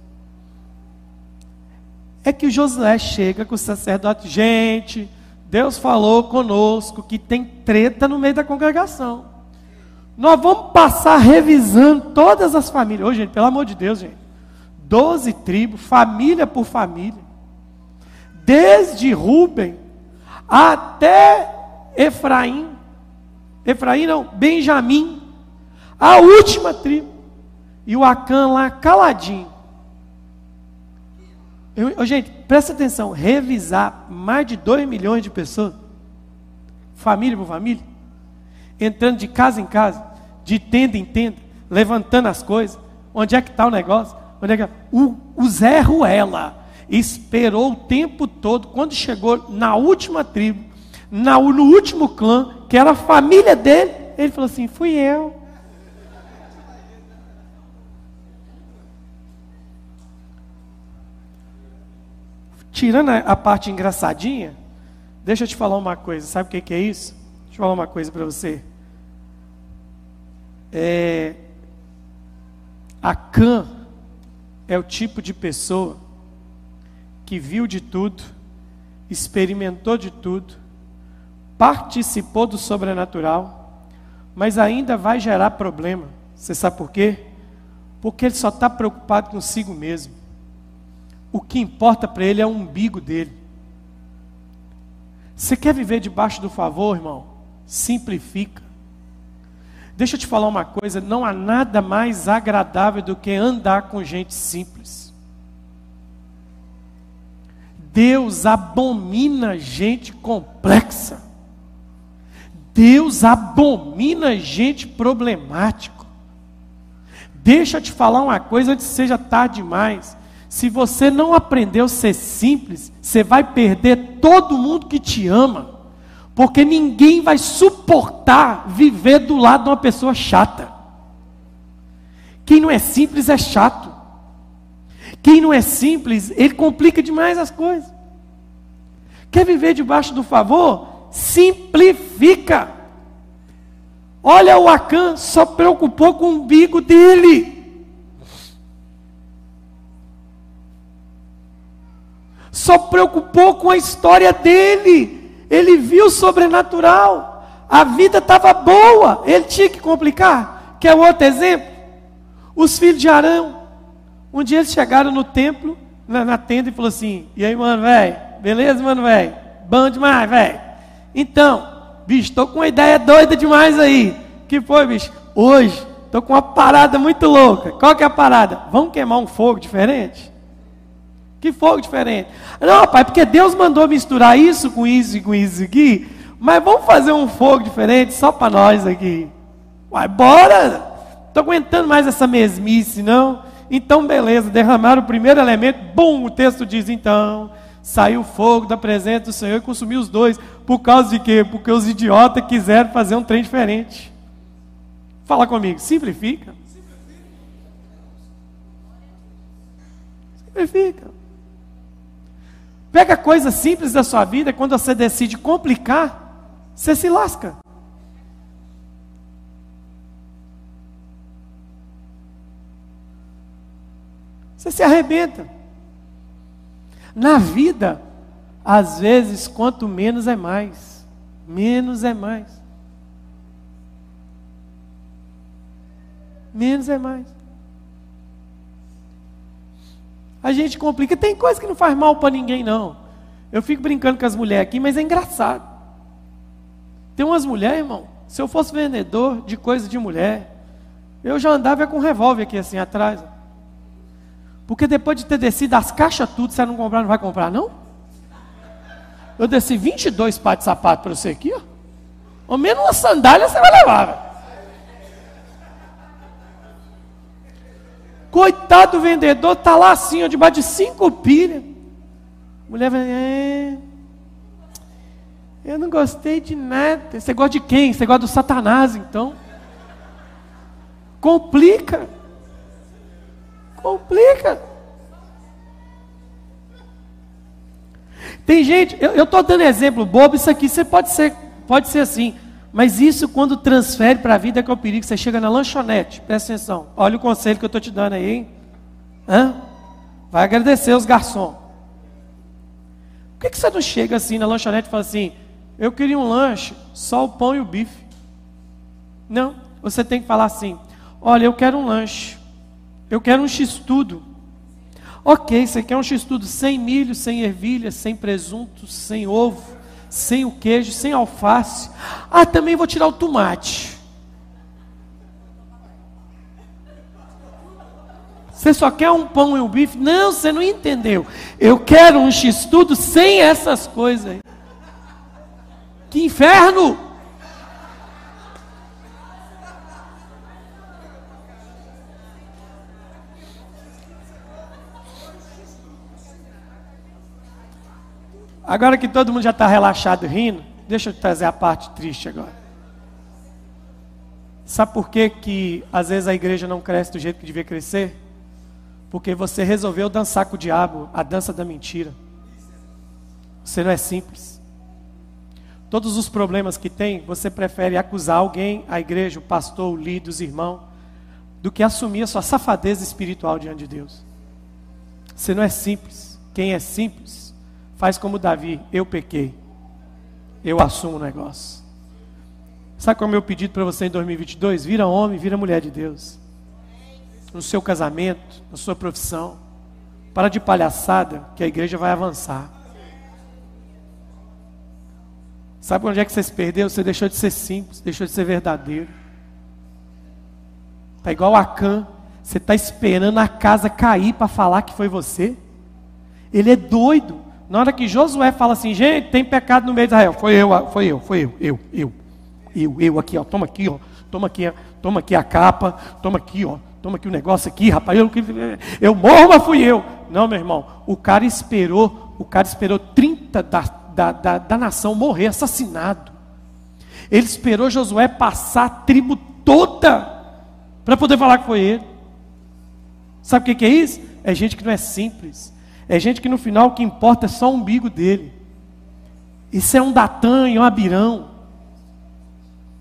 É que Josué chega com o sacerdote, gente, Deus falou conosco que tem treta no meio da congregação. Nós vamos passar revisando todas as famílias. Hoje, gente, pelo amor de Deus, gente. Doze tribos, família por família. Desde Ruben até Efraim. Efraim não, Benjamim a última tribo. E o Acã lá caladinho. Eu, gente, presta atenção, revisar mais de 2 milhões de pessoas, família por família, entrando de casa em casa, de tenda em tenda, levantando as coisas. Onde é que está o negócio? É. É? o, o Zé Ruela esperou o tempo todo, quando chegou na última tribo, na, no último clã, que era a família dele, ele falou assim: fui eu. Tirando a, parte engraçadinha, deixa eu te falar uma coisa. Sabe o que, que é isso? Deixa eu falar uma coisa para você. É, a Cã é o tipo de pessoa que viu de tudo, experimentou de tudo, participou do sobrenatural, mas ainda vai gerar problema. Você sabe por quê? Porque ele só está preocupado consigo mesmo o que importa para ele é o umbigo dele. Você quer viver debaixo do favor, irmão? Simplifica. Deixa eu te falar uma coisa: não há nada mais agradável do que andar com gente simples. Deus abomina gente complexa. Deus abomina gente problemático. Deixa eu te falar uma coisa antes que seja tarde demais. Se você não aprendeu a ser simples, você vai perder todo mundo que te ama, porque ninguém vai suportar viver do lado de uma pessoa chata. Quem não é simples é chato. Quem não é simples, ele complica demais as coisas. Quer viver debaixo do favor? Simplifica. Olha o Acã, só preocupou com o umbigo dele. só preocupou com a história dele. Ele viu o sobrenatural. A vida estava boa. Ele tinha que complicar. Quer outro exemplo? Os filhos de Arão. Um dia eles chegaram no templo, na, na tenda, e falou assim: E aí, mano, velho? Beleza, mano, velho? Bom demais, velho. Então, bicho, estou com uma ideia doida demais aí. Que foi, bicho? Hoje, estou com uma parada muito louca. Qual que é a parada? Vamos queimar um fogo diferente? Que fogo diferente. Não, pai, porque Deus mandou misturar isso com isso e com isso aqui. Mas vamos fazer um fogo diferente só para nós aqui. Vai, bora! Estou aguentando mais essa mesmice, não? Então, beleza, derramaram o primeiro elemento, bum, o texto diz, então, saiu fogo da presença do Senhor e consumiu os dois. Por causa de quê? Porque os idiotas quiseram fazer um trem diferente. Fala comigo, simplifica. Simplifica. Pega coisas simples da sua vida, quando você decide complicar, você se lasca. Você se arrebenta. Na vida, às vezes, quanto menos é mais. Menos é mais. Menos é mais. A gente complica. Tem coisa que não faz mal para ninguém, não. Eu fico brincando com as mulheres aqui, mas é engraçado. Tem umas mulheres, irmão, se eu fosse vendedor de coisa de mulher, eu já andava com um revólver aqui assim atrás. Porque depois de ter descido as caixas tudo, você não comprar, não vai comprar, não? Eu desci 22 pares de sapato para você aqui, ó. Ao menos uma sandália você vai levar. Coitado do vendedor, tá lá assim, debaixo de cinco pilhas. Mulher vai, é, eu não gostei de nada. Você gosta de quem? Você gosta do Satanás, então? Complica. Complica. Tem gente, eu estou dando exemplo bobo, isso aqui você pode ser, pode ser assim. Mas isso quando transfere para a vida é que é o perigo. Você chega na lanchonete, presta atenção. Olha o conselho que eu estou te dando aí, hein? Hã? Vai agradecer os garçons. Por que, que você não chega assim na lanchonete e fala assim, eu queria um lanche, só o pão e o bife? Não, você tem que falar assim, olha, eu quero um lanche, eu quero um x-tudo. Ok, você quer um x-tudo sem milho, sem ervilha, sem presunto, sem ovo, sem o queijo, sem alface. Ah, também vou tirar o tomate. Você só quer um pão e um bife? Não, você não entendeu. Eu quero um x-tudo sem essas coisas. Que inferno! Agora que todo mundo já está relaxado rindo, deixa eu trazer a parte triste agora. Sabe por que, que às vezes a igreja não cresce do jeito que devia crescer? Porque você resolveu dançar com o diabo, a dança da mentira. Você não é simples. Todos os problemas que tem, você prefere acusar alguém, a igreja, o pastor, o líder, os irmãos, do que assumir a sua safadeza espiritual diante de Deus. Você não é simples. Quem é simples Faz como Davi, eu pequei. Eu assumo o negócio. Sabe qual é o meu pedido para você em 2022? Vira homem, vira mulher de Deus. No seu casamento, na sua profissão. Para de palhaçada, que a igreja vai avançar. Sabe onde é que você se perdeu? Você deixou de ser simples, deixou de ser verdadeiro. Está igual a Can. Você está esperando a casa cair para falar que foi você. Ele é doido. Na hora que Josué fala assim, gente, tem pecado no meio de Israel. Foi eu, foi eu, foi eu, eu, eu, eu, eu aqui, ó, toma aqui, ó, toma aqui, toma aqui a capa, toma aqui, ó, toma aqui o negócio aqui, rapaz, eu, eu morro, mas fui eu. Não, meu irmão, o cara esperou, o cara esperou 30 da, da, da, da nação morrer assassinado. Ele esperou Josué passar a tribo toda para poder falar que foi ele. Sabe o que é isso? É gente que não é simples. É gente que no final o que importa é só o umbigo dele. Isso é um Datã e um Abirão.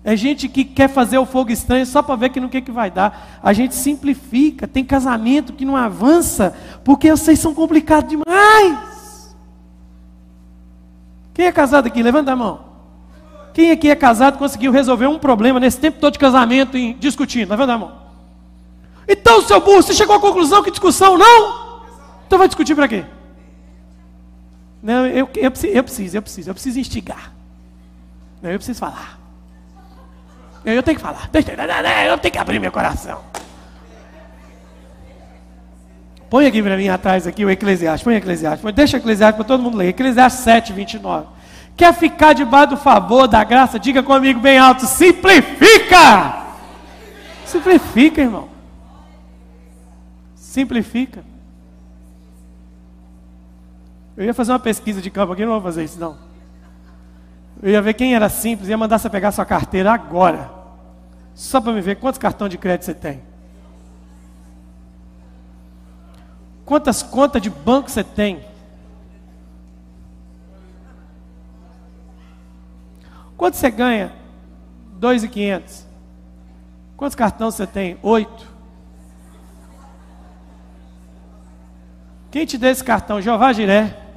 É gente que quer fazer o fogo estranho só para ver que no que, que vai dar. A gente simplifica, tem casamento que não avança, porque vocês são complicados demais. Quem é casado aqui? Levanta a mão. Quem aqui é casado conseguiu resolver um problema nesse tempo todo de casamento em, discutindo? Levanta a mão. Então, seu burro, você chegou à conclusão que discussão não? Então vai discutir para quê? Não, eu, eu, preciso, eu preciso, eu preciso, eu preciso instigar. Não, eu preciso falar. Eu, tenho que falar. Eu tenho que abrir meu coração. Põe aqui para mim atrás aqui o Eclesiastes. Põe Eclesiastes. Deixa Eclesiastes para todo mundo ler. Eclesiastes 7, 29. Quer ficar debaixo do favor, da graça? Diga comigo bem alto. Simplifica! Simplifica, irmão. Simplifica. Eu ia fazer uma pesquisa de campo aqui, não vou fazer isso não. Eu ia ver quem era simples, ia mandar você pegar sua carteira agora. Só para me ver quantos cartões de crédito você tem. Quantas contas de banco você tem? Quanto você ganha? 2.500. Quantos cartões você tem? Oito. Quem te deu esse cartão? Jeová Jiré.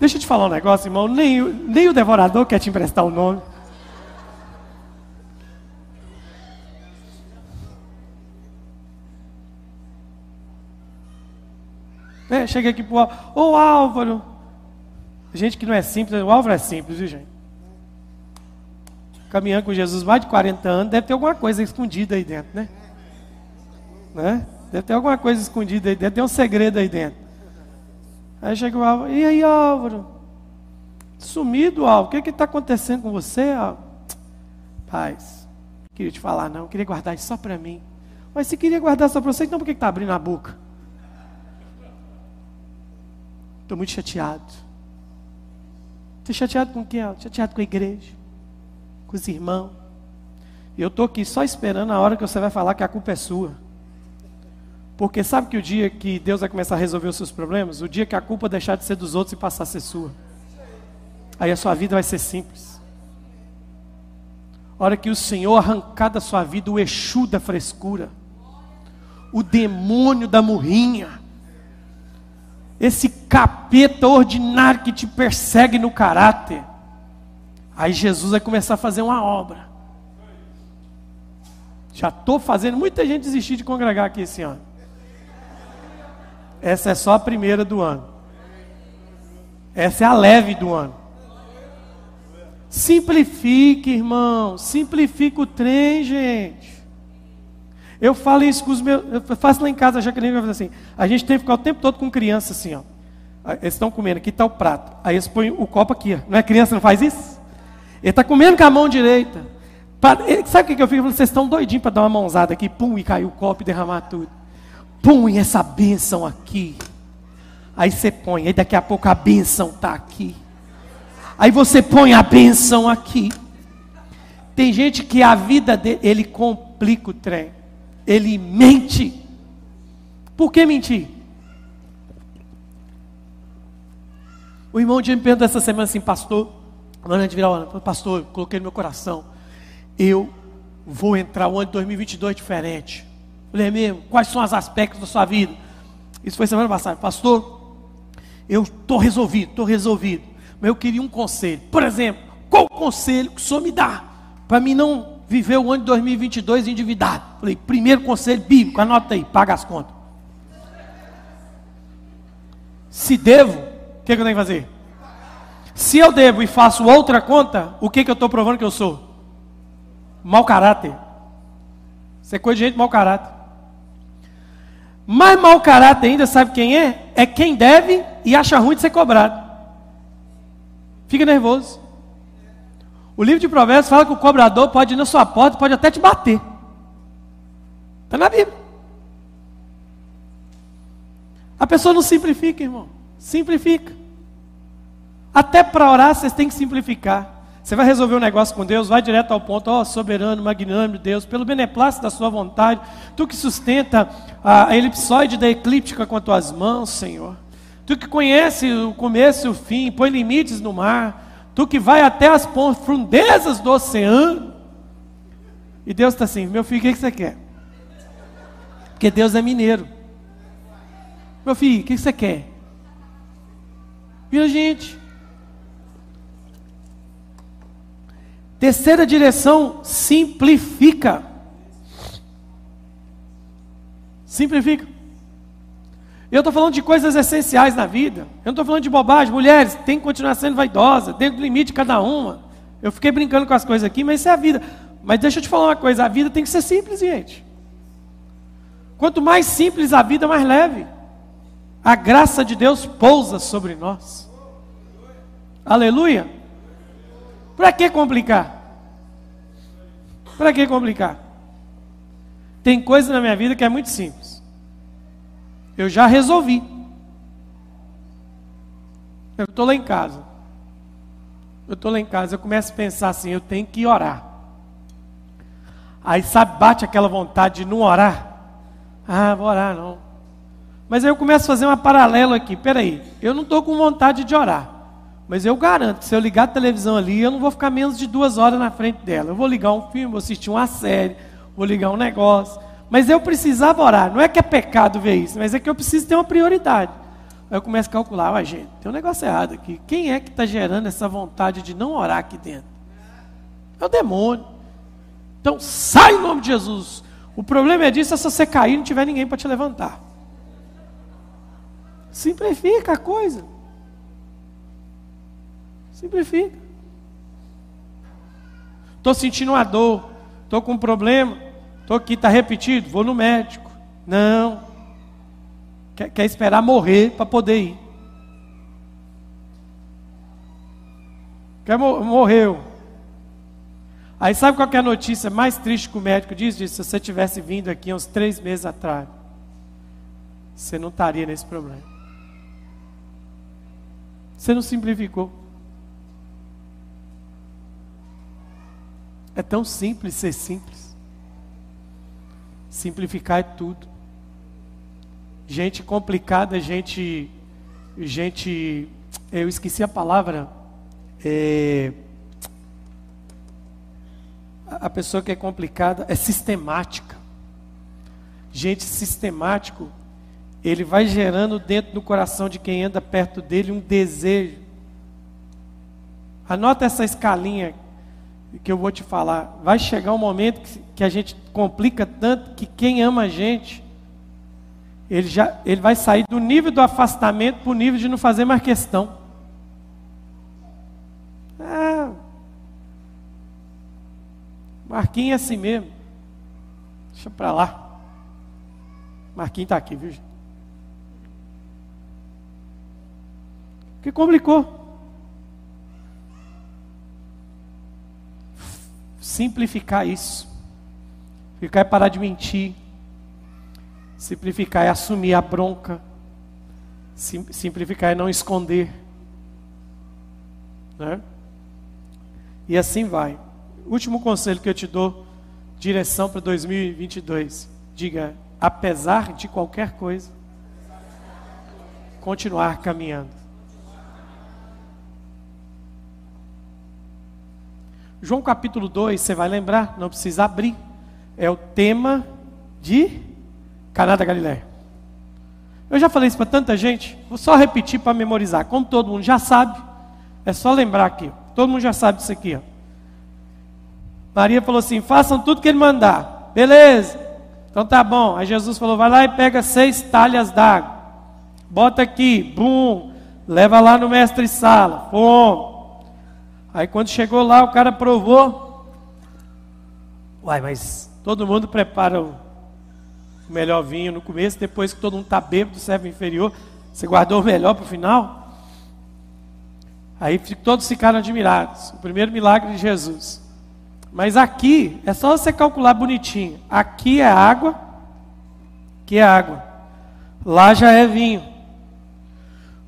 Deixa eu te falar um negócio, irmão. Nem, nem o devorador quer te emprestar o nome. Né? Chega aqui pro Álvaro, ô Álvaro. Gente que não é simples, o Álvaro é simples, viu gente? Caminhando com Jesus mais de 40 anos, deve ter alguma coisa escondida aí dentro, né? né? Deve ter alguma coisa escondida aí dentro, tem um segredo aí dentro. Aí chega o Álvaro, e aí Álvaro? Sumido, Álvaro, o que está acontecendo com você, Álvaro? Paz, não queria te falar não, queria guardar isso só para mim. Mas se queria guardar só para você, então por que está abrindo a boca? Estou muito chateado. Estou chateado com quem? Chateado com a igreja, com os irmãos. E eu estou aqui só esperando a hora que você vai falar que a culpa é sua. Porque sabe que o dia que Deus vai começar a resolver os seus problemas? O dia que a culpa deixar de ser dos outros e passar a ser sua. Aí a sua vida vai ser simples. A hora que o Senhor arrancar da sua vida o Exu da frescura, o demônio da murrinha, esse capeta ordinário que te persegue no caráter. Aí Jesus vai começar a fazer uma obra. Já estou fazendo muita gente desistir de congregar aqui esse ano. Essa é só a primeira do ano. Essa é a leve do ano. Simplifique, irmão. Simplifique o trem, gente. Eu falo isso com os meus. Eu faço lá em casa, a Jaqueline vai fazer assim. A gente tem que ficar o tempo todo com criança assim, ó. Eles estão comendo, aqui está o prato. Aí eles põem o copo aqui, ó. Não é criança, não faz isso? Ele está comendo com a mão direita. Sabe o que eu fico? Vocês estão doidinhos para dar uma mãozada aqui, pum, e cair o copo e derramar tudo. Pum, e essa bênção aqui. Aí você põe, aí daqui a pouco a bênção está aqui. Aí você põe a bênção aqui. Tem gente que a vida dele, ele complica o trem ele mente. Por que mentir? O irmão de me perguntou essa semana assim, pastor, antes de virar o pastor, coloquei no meu coração, eu vou entrar o ano de 2022 diferente. Falei, é mesmo? Quais são os aspectos da sua vida? Isso foi semana passada. Pastor, eu estou resolvido, estou resolvido. Mas eu queria um conselho. Por exemplo, qual conselho que o senhor me dá para mim não viveu o ano de 2022 endividado. Falei, primeiro conselho bíblico, anota aí, paga as contas. Se devo, o que, que, eu tenho que fazer? Se eu devo e faço outra conta, o que, que eu estou provando que eu sou? Mau caráter. Você é coisa de gente mau caráter. Mais mau caráter ainda, sabe quem é? É quem deve e acha ruim de ser cobrado. Fica nervoso. O livro de Provérbios fala que o cobrador pode ir na sua porta, pode até te bater. Está na Bíblia. A pessoa não simplifica, irmão. Simplifica. Até para orar, vocês têm que simplificar. Você vai resolver um negócio com Deus, vai direto ao ponto, ó oh, soberano, magnânimo Deus, pelo beneplácito da sua vontade, tu que sustenta a elipsoide da eclíptica com as tuas mãos, Senhor. Tu que conhece o começo e o fim, põe limites no mar, Tu que vai até as profundezas do oceano. E Deus está assim, meu filho, o que, você quer? Porque Deus é mineiro. Meu filho, o que, você quer? Viu, gente? Terceira direção, simplifica. Simplifica. Eu estou falando de coisas essenciais na vida. Eu não estou falando de bobagem. Mulheres, tem que continuar sendo vaidosa, dentro do limite de cada uma. Eu fiquei brincando com as coisas aqui, mas isso é a vida. Mas deixa eu te falar uma coisa: a vida tem que ser simples, gente. Quanto mais simples a vida, mais leve. A graça de Deus pousa sobre nós. Aleluia. Para que complicar? Para que complicar? Tem coisa na minha vida que é muito simples. Eu já resolvi. Eu estou lá em casa. Eu estou lá em casa, eu começo a pensar assim, eu tenho que orar. Aí sabe, bate aquela vontade de não orar. Ah, vou orar não. Mas aí eu começo a fazer uma paralela aqui. Peraí, eu não estou com vontade de orar. Mas eu garanto, se eu ligar a televisão ali, eu não vou ficar menos de duas horas na frente dela. Eu vou ligar um filme, vou assistir uma série, vou ligar um negócio. Mas eu precisava orar. Não é que é pecado ver isso, mas é que eu preciso ter uma prioridade. Aí eu começo a calcular, ah, gente, tem um negócio errado aqui. Quem é que está gerando essa vontade de não orar aqui dentro? É o demônio. Então sai em nome de Jesus. O problema é disso é se você cair e não tiver ninguém para te levantar. Simplifica a coisa. Simplifica. Estou sentindo uma dor, estou com um problema, estou aqui, está repetido, vou no médico. Não. Quer, quer esperar morrer para poder ir. Quer, morreu. Aí sabe qual é a notícia mais triste que o médico diz? Diz, se você tivesse vindo aqui uns três meses atrás, você não estaria nesse problema. Você não simplificou. É tão simples ser simples. Simplificar é tudo. Gente complicada, gente. Gente. Eu esqueci a palavra. É, a pessoa que é complicada é sistemática. Gente sistemático, ele vai gerando dentro do coração de quem anda perto dele um desejo. Anota essa escalinha que eu vou te falar. Vai chegar um momento que, que a gente complica tanto que quem ama a gente, ele, já, ele vai sair do nível do afastamento para o nível de não fazer mais questão. Marquinhos é assim mesmo. Deixa para lá. Marquinhos está aqui, viu? Que complicou. Simplificar isso. Ficar é parar de mentir. Simplificar é assumir a bronca. Simplificar é não esconder. Né? E assim vai. Último conselho que eu te dou, direção para 2022. Diga, apesar de qualquer coisa, continuar caminhando. João capítulo 2, você vai lembrar, não precisa abrir. É o tema de Caná da Galileia. Eu já falei isso para tanta gente, vou só repetir para memorizar. Como todo mundo já sabe, é só lembrar aqui. Todo mundo já sabe disso aqui. Ó. Maria falou assim: façam tudo que ele mandar. Beleza. Então tá bom. Aí Jesus falou: vai lá e pega seis talhas d'água. Bota aqui, bum. Leva lá no mestre sala. Fomos. Aí quando chegou lá, o cara provou. Uai, mas todo mundo prepara o melhor vinho no começo, depois que todo mundo está bêbado, serve inferior. Você guardou o melhor para o final? Aí todos ficaram admirados. O primeiro milagre de Jesus. Mas aqui é só você calcular bonitinho. Aqui é água, aqui é água. Lá já é vinho.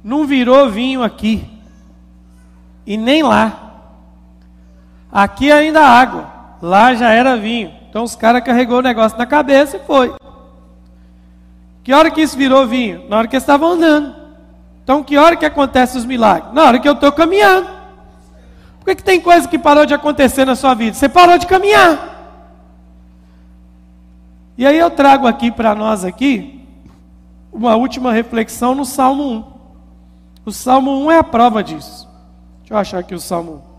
Não virou vinho aqui. E nem lá. Aqui ainda água. Lá já era vinho. Então os caras carregou o negócio na cabeça e foi. Que hora que isso virou vinho? Na hora que eles estavam andando. Então que hora que acontece os milagres? Na hora que eu estou caminhando. Por que, que tem coisa que parou de acontecer na sua vida? Você parou de caminhar. E aí eu trago aqui para nós aqui uma última reflexão no Salmo 1. O Salmo 1 é a prova disso. Deixa eu achar aqui o Salmo 1.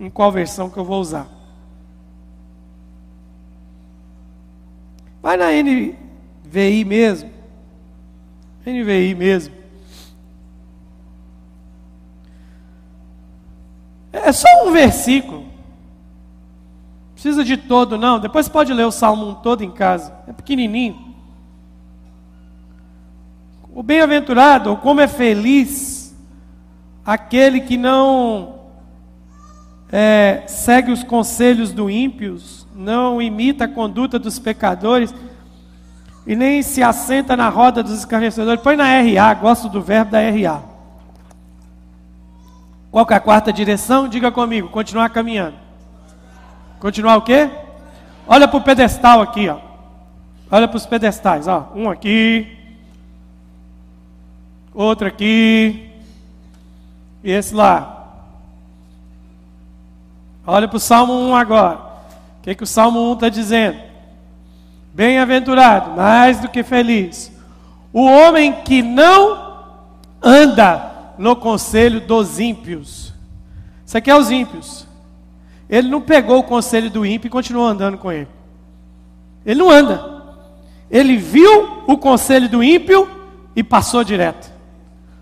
Em qual versão que eu vou usar? Vai na NVI mesmo. NVI mesmo. É só um versículo. Precisa de todo, não. Depois pode ler o Salmo todo em casa. É pequenininho. O bem-aventurado, ou como é feliz aquele que não é, segue os conselhos do ímpios, não imita a conduta dos pecadores e nem se assenta na roda dos escarnecedores. Põe na RA, gosto do verbo da RA. Qual é a quarta direção? Diga comigo, continuar caminhando. Continuar o quê? Olha para o pedestal aqui, ó. Olha para os pedestais, ó. Um aqui, outro aqui, e esse lá. Olha para o Salmo 1 agora. O que, que o Salmo 1 está dizendo? Bem-aventurado, mais do que feliz, o homem que não anda no conselho dos ímpios. Isso aqui é os ímpios. Ele não pegou o conselho do ímpio e continuou andando com ele. Ele não anda. Ele viu o conselho do ímpio e passou direto.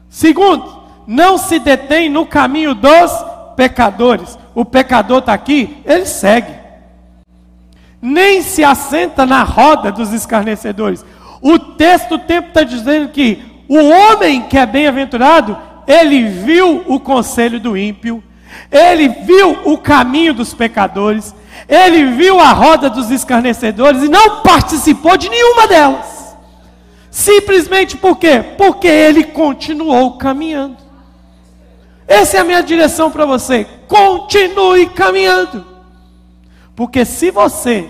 Segundo, não se detém no caminho dos pecadores. O pecador está aqui, ele segue. Nem se assenta na roda dos escarnecedores. O texto o tempo está dizendo que o homem que é bem-aventurado, ele viu o conselho do ímpio, ele viu o caminho dos pecadores, ele viu a roda dos escarnecedores e não participou de nenhuma delas. Simplesmente por quê? Porque ele continuou caminhando. Essa é a minha direção para você. Continue caminhando. Porque se você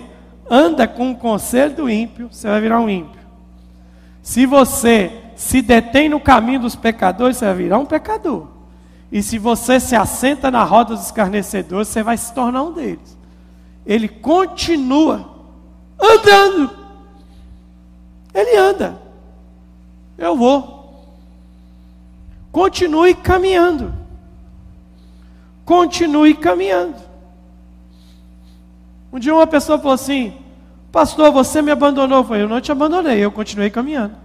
anda com o conselho do ímpio, você vai virar um ímpio. Se você se detém no caminho dos pecadores, você vai virar um pecador. E se você se assenta na roda dos escarnecedores, você vai se tornar um deles. Ele continua andando. Ele anda. Eu vou. Continue caminhando. Continue caminhando. Um dia uma pessoa falou assim: Pastor, você me abandonou. Eu falei: Eu não te abandonei, eu continuei caminhando.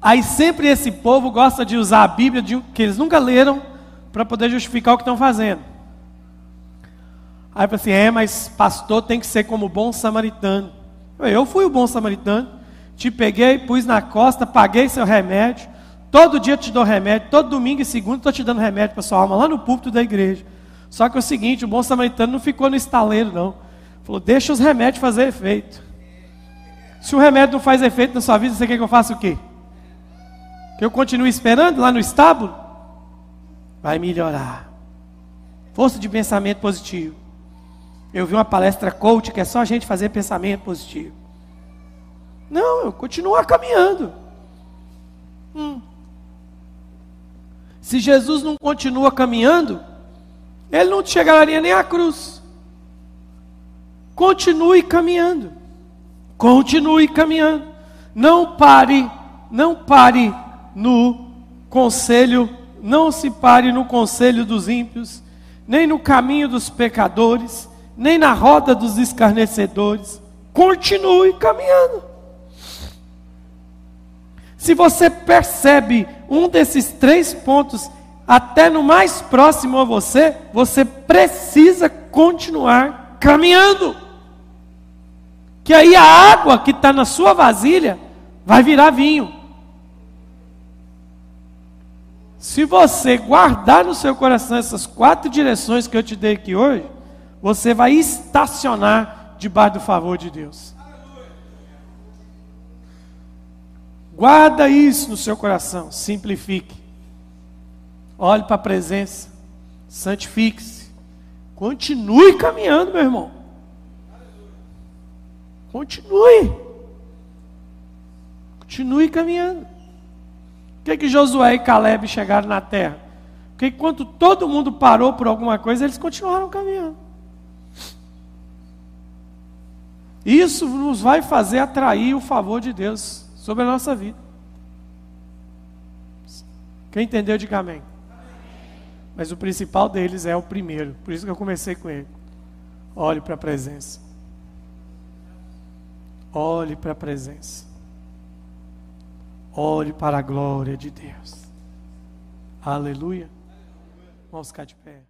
Aí sempre esse povo gosta de usar a Bíblia de, que eles nunca leram para poder justificar o que estão fazendo. Aí eu assim: é, mas pastor tem que ser como bom samaritano. Eu fui o bom samaritano, te peguei, pus na costa, paguei seu remédio. Todo dia te dou remédio, todo domingo e segunda estou te dando remédio para sua alma lá no púlpito da igreja. Só que é o seguinte: o bom samaritano não ficou no estaleiro, não. Falou: deixa os remédios fazer efeito. Se o remédio não faz efeito na sua vida, você quer que eu faça o quê? Que eu continue esperando lá no estábulo? Vai melhorar. Força de pensamento positivo. Eu vi uma palestra coach que é só a gente fazer pensamento positivo. Não, eu continuo caminhando. Hum. Se Jesus não continua caminhando, ele não chegaria nem à cruz. Continue caminhando. Continue caminhando. Não pare, não pare no conselho, não se pare no conselho dos ímpios, nem no caminho dos pecadores, nem na roda dos escarnecedores. Continue caminhando. Se você percebe um desses três pontos, até no mais próximo a você, você precisa continuar caminhando. Que aí a água que está na sua vasilha vai virar vinho. Se você guardar no seu coração essas quatro direções que eu te dei aqui hoje, você vai estacionar debaixo do favor de Deus. Guarda isso no seu coração, simplifique. Olhe para a presença, santifique-se. Continue caminhando, meu irmão. Continue. Continue caminhando. Por que, que Josué e Caleb chegaram na terra? Porque enquanto todo mundo parou por alguma coisa, eles continuaram caminhando. Isso nos vai fazer atrair o favor de Deus sobre a nossa vida. Quem entendeu, diga amém. Mas o principal deles é o primeiro. Por isso que eu comecei com ele. Olhe para a presença. Olhe para a presença. Olhe para a glória de Deus. Aleluia. Vamos ficar de pé.